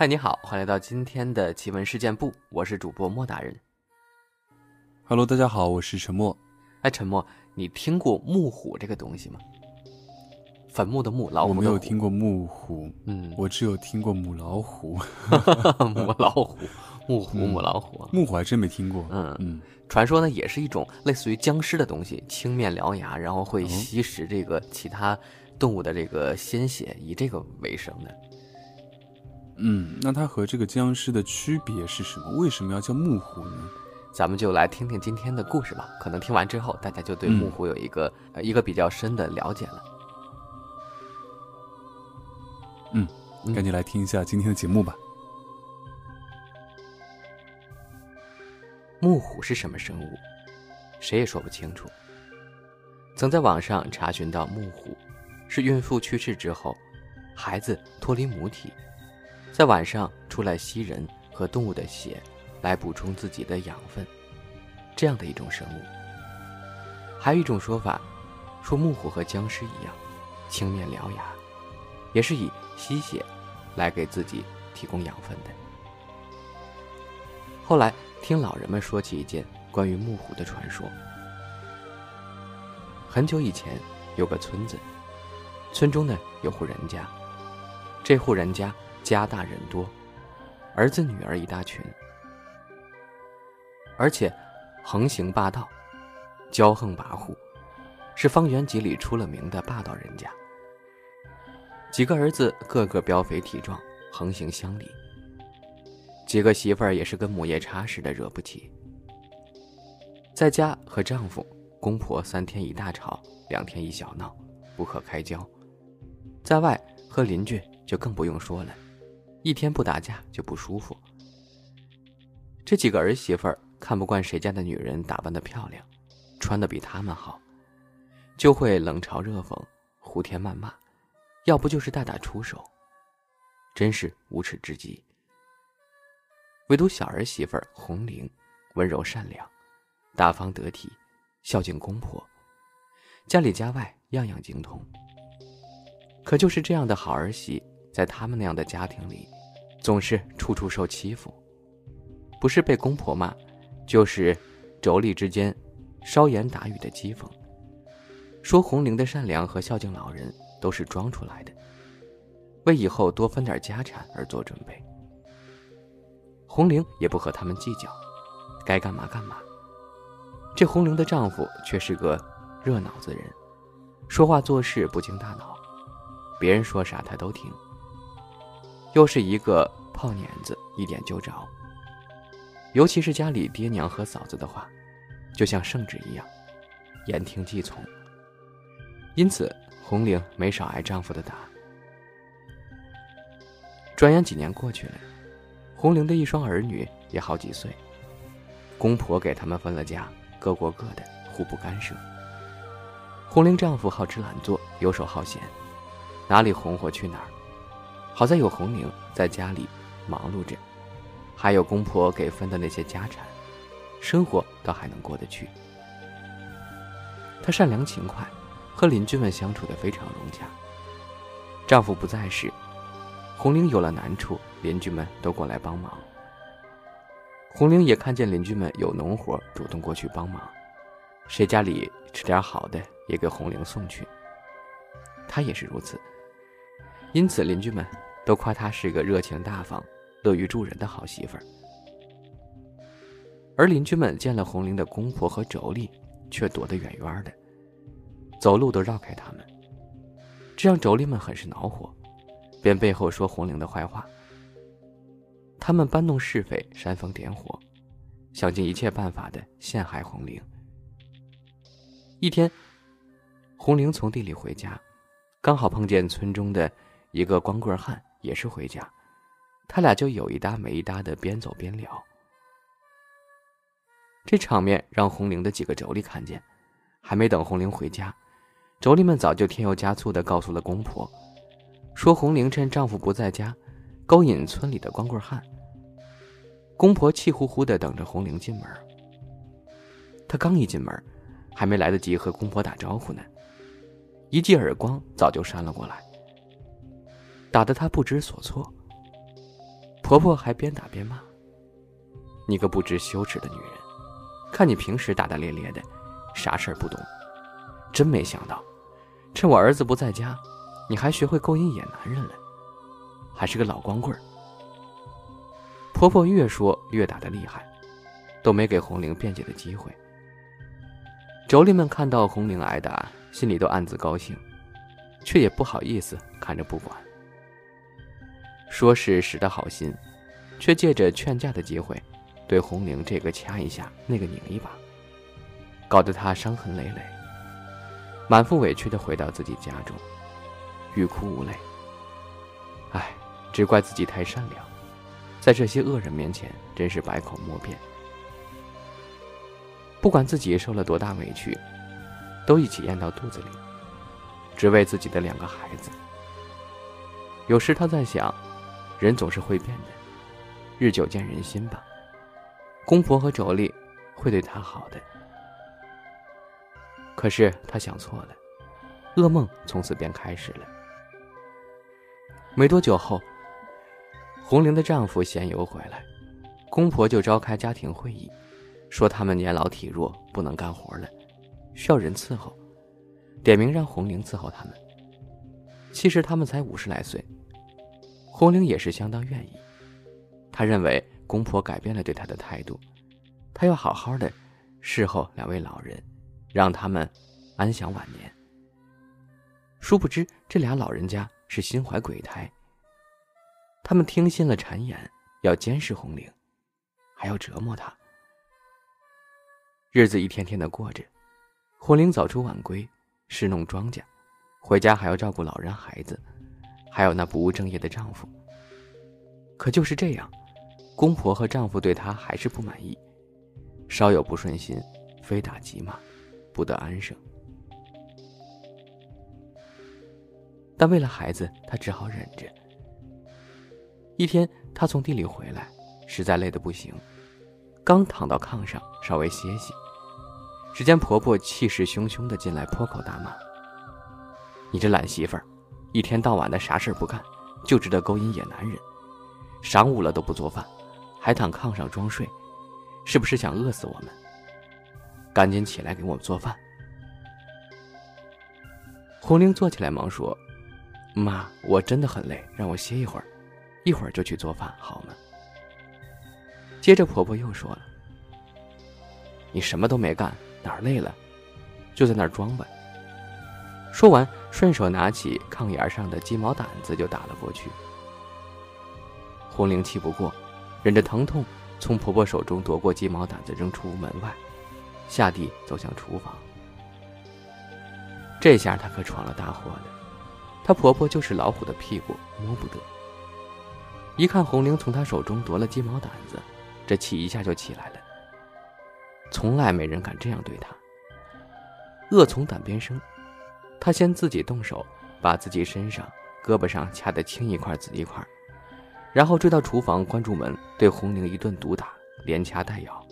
嗨，你好，欢迎来到今天的奇闻事件部，我是主播莫大人。Hello，大家好，我是陈默。哎，陈默，你听过木虎这个东西吗？坟墓的墓，老虎我没有听过木虎，嗯，我只有听过母老虎。母老虎，木虎，母老虎啊。木虎还真没听过。嗯嗯，传说呢，也是一种类似于僵尸的东西，青面獠牙，然后会哦吸食这个其他动物的这个鲜血，以这个为生的。嗯，那它和这个僵尸的区别是什么？为什么要叫木虎呢？咱们就来听听今天的故事吧。可能听完之后，大家就对嗯木虎有一个、呃一个比较深的了解了。嗯赶紧来听一下今天的节目吧。木虎是什么生物？谁也说不清楚。曾在网上查询到，木虎是孕妇去世之后，孩子脱离母体，在晚上出来吸人和动物的血，来补充自己的养分，这样的一种生物。还有一种说法，说木虎和僵尸一样，青面獠牙，也是以吸血来给自己提供养分的。后来听老人们说起一件关于木虎的传说。很久以前，有个村子，村中呢有户人家，这户人家家大人多，儿子女儿一大群，而且横行霸道，骄横跋扈，是方圆几里出了名的霸道人家。几个儿子个个膘肥体壮，横行乡里。几个媳妇儿也是跟母夜叉似的，惹不起。在家和丈夫、公婆三天一大吵，两天一小闹，不可开交；在外和邻居就更不用说了，一天不打架就不舒服。这几个儿媳妇儿看不惯谁家的女人打扮的漂亮，穿的比他们好，就会冷嘲热讽、胡添谩骂，要不就是大打出手，真是无耻至极。唯独小儿媳妇儿红玲，温柔善良，大方得体，孝敬公婆，家里家外样样精通。可就是这样的好儿媳，在他们那样的家庭里，总是处处受欺负，不是被公婆骂，就是妯娌之间稍言打语的讥讽，说红玲的善良和孝敬老人都是装出来的，为以后多分点家产而做准备。红玲也不和他们计较，该干嘛干嘛。这红玲的丈夫却是个热脑子人，说话做事不经大脑，别人说啥他都听。又是一个炮碾子，一点就着。尤其是家里爹娘和嫂子的话，就像圣旨一样，言听计从。因此，红玲没少挨丈夫的打。转眼几年过去了。红玲的一双儿女也好几岁，公婆给他们分了家，各过各的，互不干涉。红玲丈夫好吃懒做，游手好闲，哪里红火去哪儿。好在有红玲在家里忙碌着，还有公婆给分的那些家产，生活倒还能过得去。她善良勤快，和邻居们相处的非常融洽。丈夫不在时，红玲有了难处，邻居们都过来帮忙。红玲也看见邻居们有农活，主动过去帮忙。谁家里吃点好的，也给红玲送去。她也是如此，因此邻居们都夸她是个热情大方、乐于助人的好媳妇儿。而邻居们见了红玲的公婆和妯娌，却躲得远远的，走路都绕开他们，这让妯娌们很是恼火。便背后说红玲的坏话。他们搬弄是非，煽风点火，想尽一切办法的陷害红玲。一天，红玲从地里回家，刚好碰见村中的一个光棍汉，也是回家，他俩就有一搭没一搭的边走边聊。这场面让红玲的几个妯娌看见，还没等红玲回家，妯娌们早就添油加醋的告诉了公婆。说红玲趁丈夫不在家，勾引村里的光棍汉。公婆气呼呼的等着红玲进门。她刚一进门，还没来得及和公婆打招呼呢，一记耳光早就扇了过来，打得她不知所措。婆婆还边打边骂：“你个不知羞耻的女人，看你平时大大咧咧的，啥事儿不懂，真没想到，趁我儿子不在家，你还学会勾引野男人了，还是个老光棍。”婆婆越说越打得厉害，都没给红玲辩解的机会。妯娌们看到红玲挨打，心里都暗自高兴，却也不好意思看着不管。说是使的好心，却借着劝架的机会，对红玲这个掐一下，那个拧一把，搞得她伤痕累累，满腹委屈的回到自己家中，欲哭无泪。唉，只怪自己太善良。在这些恶人面前，真是百口莫辩。不管自己受了多大委屈，都一起咽到肚子里，只为自己的两个孩子。有时他在想，人总是会变的，日久见人心吧。公婆和妯娌会对他好的。可是他想错了，噩梦从此便开始了。没多久后。红玲的丈夫闲游回来，公婆就召开家庭会议，说他们年老体弱，不能干活了，需要人伺候，点名让红玲伺候他们。其实他们才五十来岁，红玲也是相当愿意。她认为公婆改变了对她的态度，她要好好的侍候两位老人，让他们安享晚年。殊不知这俩老人家是心怀鬼胎。他们听信了谗言，要监视红玲，还要折磨她。日子一天天的过着，红玲早出晚归，侍弄庄稼，回家还要照顾老人孩子，还有那不务正业的丈夫。可就是这样，公婆和丈夫对她还是不满意，稍有不顺心，非打即骂，不得安生。但为了孩子，她只好忍着。一天，她从地里回来，实在累得不行，刚躺到炕上稍微歇息，只见婆婆气势汹汹的进来，破口大骂：“你这懒媳妇儿，一天到晚的啥事不干，就知道勾引野男人，晌午了都不做饭，还躺炕上装睡，是不是想饿死我们？赶紧起来给我们做饭！”红玲坐起来忙说：“妈，我真的很累，让我歇一会儿。”一会儿就去做饭，好吗？接着婆婆又说了：“你什么都没干，哪儿累了，就在那儿装吧。”说完，顺手拿起炕沿上的鸡毛掸子就打了过去。红玲气不过，忍着疼痛，从婆婆手中夺过鸡毛掸子，扔出门外，下地走向厨房。这下她可闯了大祸了，她婆婆就是老虎的屁股摸不得。一看红玲从他手中夺了鸡毛掸子，这气一下就起来了。从来没人敢这样对他。恶从胆边生，他先自己动手，把自己身上、胳膊上掐得青一块紫一块，然后追到厨房，关住门，对红玲一顿毒打，连掐带咬。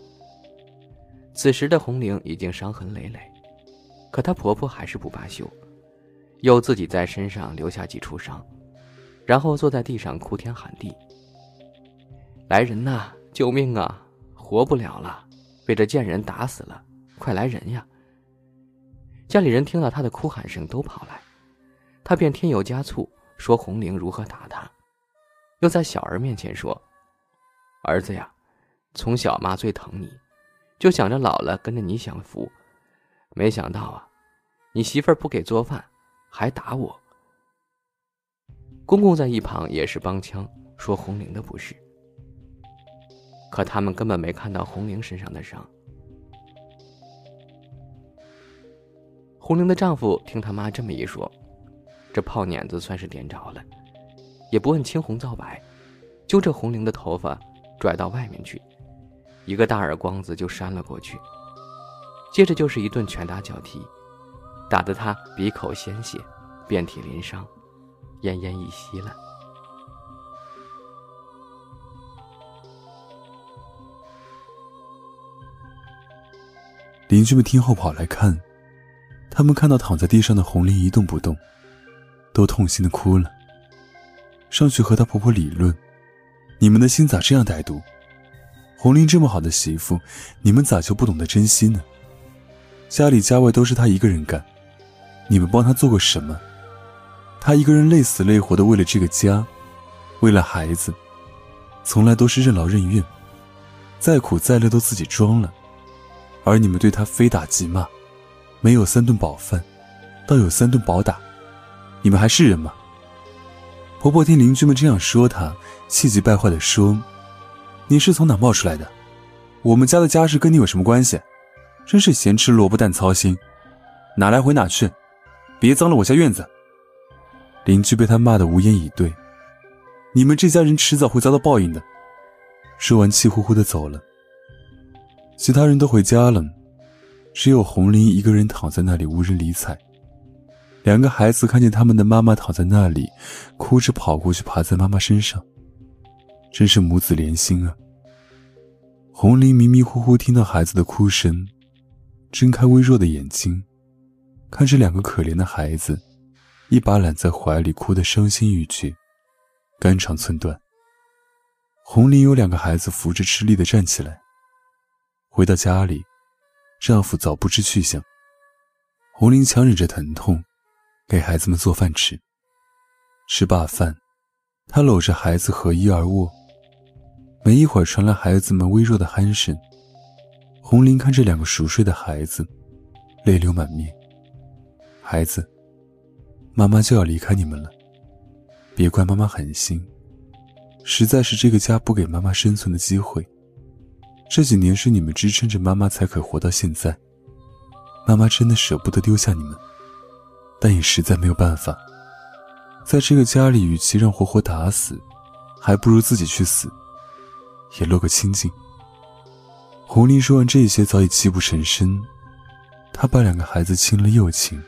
此时的红玲已经伤痕累累，可她婆婆还是不罢休，又自己在身上留下几处伤。然后坐在地上哭天喊地：“来人呐！救命啊！活不了了，被这贱人打死了！快来人呀！”家里人听到他的哭喊声，都跑来，他便添油加醋说红玲如何打他，又在小儿面前说：“儿子呀，从小妈最疼你，就想着老了跟着你享福，没想到啊，你媳妇儿不给做饭，还打我。”公公在一旁也是帮腔，说红玲的不是。可他们根本没看到红玲身上的伤。红玲的丈夫听他妈这么一说，这炮碾子算是点着了，也不问青红皂白，揪着红玲的头发拽到外面去，一个大耳光子就扇了过去，接着就是一顿拳打脚踢，打得她鼻口鲜血，遍体鳞伤。奄奄一息了。邻居们听后跑来看，他们看到躺在地上的红玲一动不动，都痛心的哭了。上去和她婆婆理论，你们的心咋这样歹毒？红玲这么好的媳妇，你们咋就不懂得珍惜呢？家里家外都是她一个人干，你们帮她做过什么？她一个人累死累活的为了这个家，为了孩子，从来都是任劳任怨，再苦再累都自己装了，而你们对她非打即骂，没有三顿饱饭，倒有三顿饱打，你们还是人吗？婆婆听邻居们这样说她，气急败坏地说：“你是从哪冒出来的？我们家的家事跟你有什么关系？真是咸吃萝卜淡操心，哪来回哪去，别脏了我家院子。”邻居被她骂得无言以对。你们这家人迟早会遭到报应的。说完，气呼呼地走了。其他人都回家了，只有红林一个人躺在那里，无人理睬。两个孩子看见他们的妈妈躺在那里，哭着跑过去，爬在妈妈身上。真是母子连心啊！红林迷迷糊糊听到孩子的哭声，睁开微弱的眼睛，看着两个可怜的孩子，一把揽在怀里，哭得伤心欲绝，肝肠寸断。红林有两个孩子扶着吃力的站起来。回到家里，丈夫早不知去向。红玲强忍着疼痛。给孩子们做饭吃。吃罢饭，他搂着孩子合衣而卧。没一会儿，传来孩子们微弱的鼾声。红玲看着两个熟睡的孩子，泪流满面。孩子，妈妈就要离开你们了，别怪妈妈狠心，实在是这个家不给妈妈生存的机会。这几年是你们支撑着妈妈才可活到现在，妈妈真的舍不得丢下你们。但也实在没有办法，在这个家里，与其让活活打死，还不如自己去死，也落个清净。红林说完这些，早已泣不成声。他把两个孩子亲了又亲，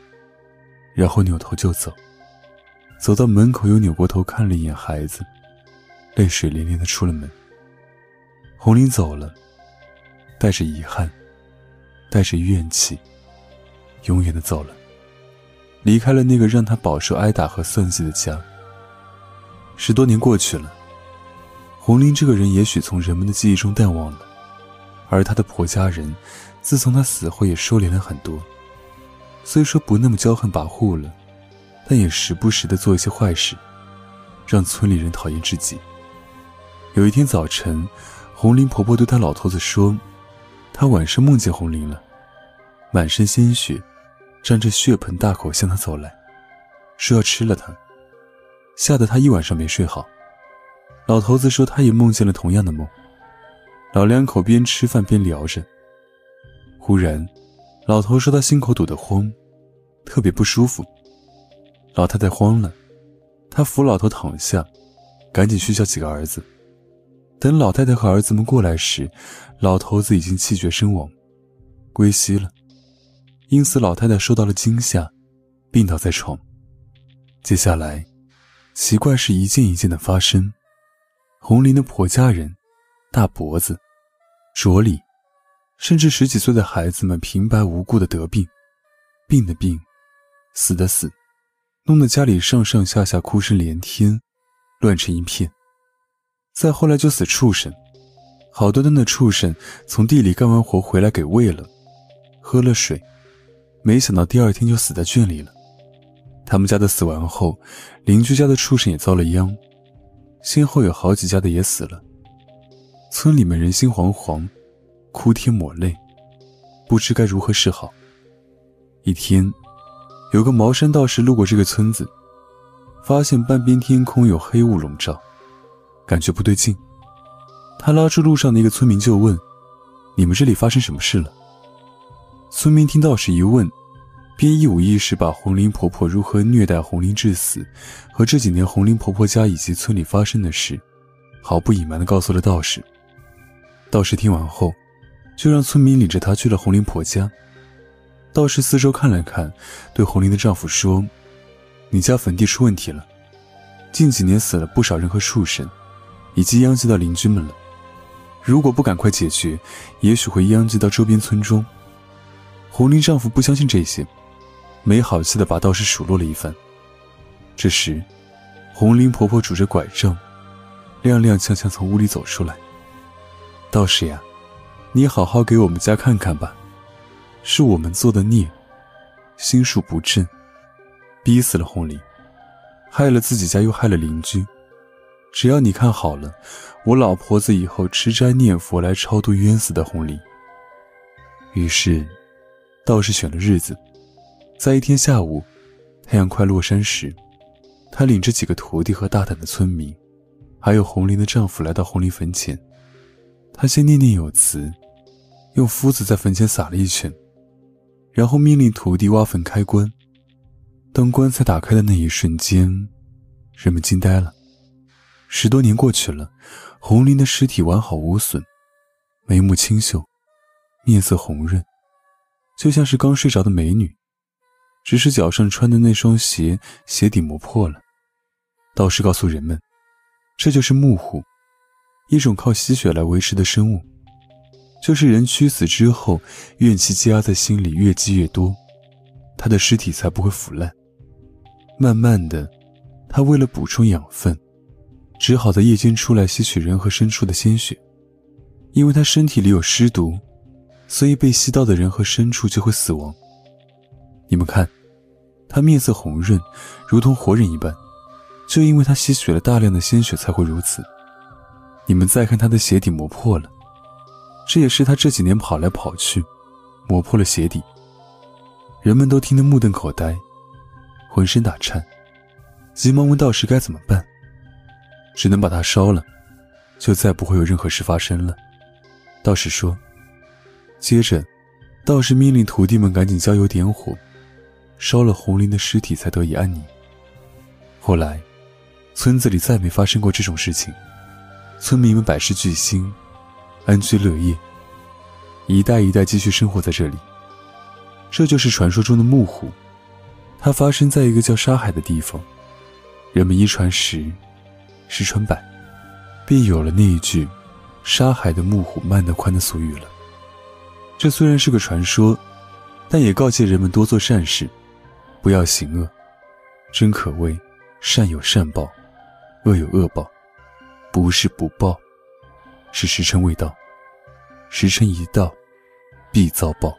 然后扭头就走。走到门口，又扭过头看了一眼孩子，泪水连连的出了门。红林走了，带着遗憾，带着怨气，永远的走了。离开了那个让她饱受挨打和算计的家。十多年过去了，红玲这个人也许从人们的记忆中淡忘了，而她的婆家人，自从她死后也收敛了很多。虽说不那么骄横跋扈了，但也时不时的做一些坏事，让村里人讨厌至极。有一天早晨，红玲婆婆对她老头子说：“他晚上梦见红玲了，满身鲜血。”沾着血盆大口向他走来，说要吃了他，吓得他一晚上没睡好。老头子说他也梦见了同样的梦。老两口边吃饭边聊着，忽然，老头说他心口堵得慌，特别不舒服。老太太慌了，她扶老头躺下，赶紧去叫几个儿子。等老太太和儿子们过来时，老头子已经气绝身亡，归西了。因此，老太太受到了惊吓，病倒在床。接下来，奇怪事一件一件的发生。红林的婆家人、大伯子、卓里，甚至十几岁的孩子们平白无故的得病，病的病，死的死，弄得家里上上下下哭声连天，乱成一片。再后来就死畜生，好端端的畜生从地里干完活回来给喂了，喝了水。没想到第二天就死在圈里了。他们家的死完后，邻居家的畜生也遭了殃，先后有好几家的也死了。村里面人心惶惶，哭天抹泪，不知该如何是好。一天，有个茅山道士路过这个村子，发现半边天空有黑雾笼罩，感觉不对劲。他拉住路上的一个村民就问：“你们这里发生什么事了？”村民听道士一问，便一五一十把红林婆婆如何虐待红林致死，和这几年红林婆婆家以及村里发生的事，毫不隐瞒地告诉了道士。道士听完后，就让村民领着他去了红林婆家。道士四周看了看，对红林的丈夫说：“你家坟地出问题了，近几年死了不少人和畜生，已经殃及到邻居们了。如果不赶快解决，也许会殃及到周边村庄。”红林丈夫不相信这些，没好气的把道士数落了一番。这时，红林婆婆拄着拐杖，踉踉跄跄从屋里走出来。道士呀，你好好给我们家看看吧，是我们做的孽，心术不正，逼死了红林，害了自己家又害了邻居。只要你看好了，我老婆子以后吃斋念佛来超度冤死的红林。于是，道士选了日子，在一天下午，太阳快落山时，他领着几个徒弟和大胆的村民，还有红林的丈夫来到红林坟前。他先念念有词，用麸子在坟前撒了一圈，然后命令徒弟挖坟开棺。当棺材打开的那一瞬间，人们惊呆了。十多年过去了，红林的尸体完好无损，眉目清秀。面色红润，就像是刚睡着的美女，只是脚上穿的那双鞋鞋底磨破了。道士告诉人们，这就是木虎，一种靠吸血来维持的生物，就是人屈死之后，怨气积压在心里越积越多，他的尸体才不会腐烂。慢慢的，他为了补充养分，只好在夜间出来吸取人和牲畜的鲜血，因为他身体里有尸毒。所以被吸到的人和牲畜就会死亡。你们看，他面色红润，如同活人一般，就因为他吸取了大量的鲜血才会如此。你们再看他的鞋底磨破了，这也是他这几年跑来跑去，磨破了鞋底。人们都听得目瞪口呆，浑身打颤，急忙问道士该怎么办。只能把它烧了，就再不会有任何事发生了。道士说。接着，道士命令徒弟们赶紧浇油点火，烧了红林的尸体，才得以安宁。后来，村子里再没发生过这种事情，村民们百事俱兴，安居乐业，一代一代继续生活在这里。这就是传说中的木虎，它发生在一个叫沙海的地方。人们一传十，十传百，便有了那一句“沙海的木虎慢得宽”的俗语了。这虽然是个传说，但也告诫人们多做善事，不要行恶。真可谓善有善报，恶有恶报，不是不报，是时辰未到。时辰一到，必遭报。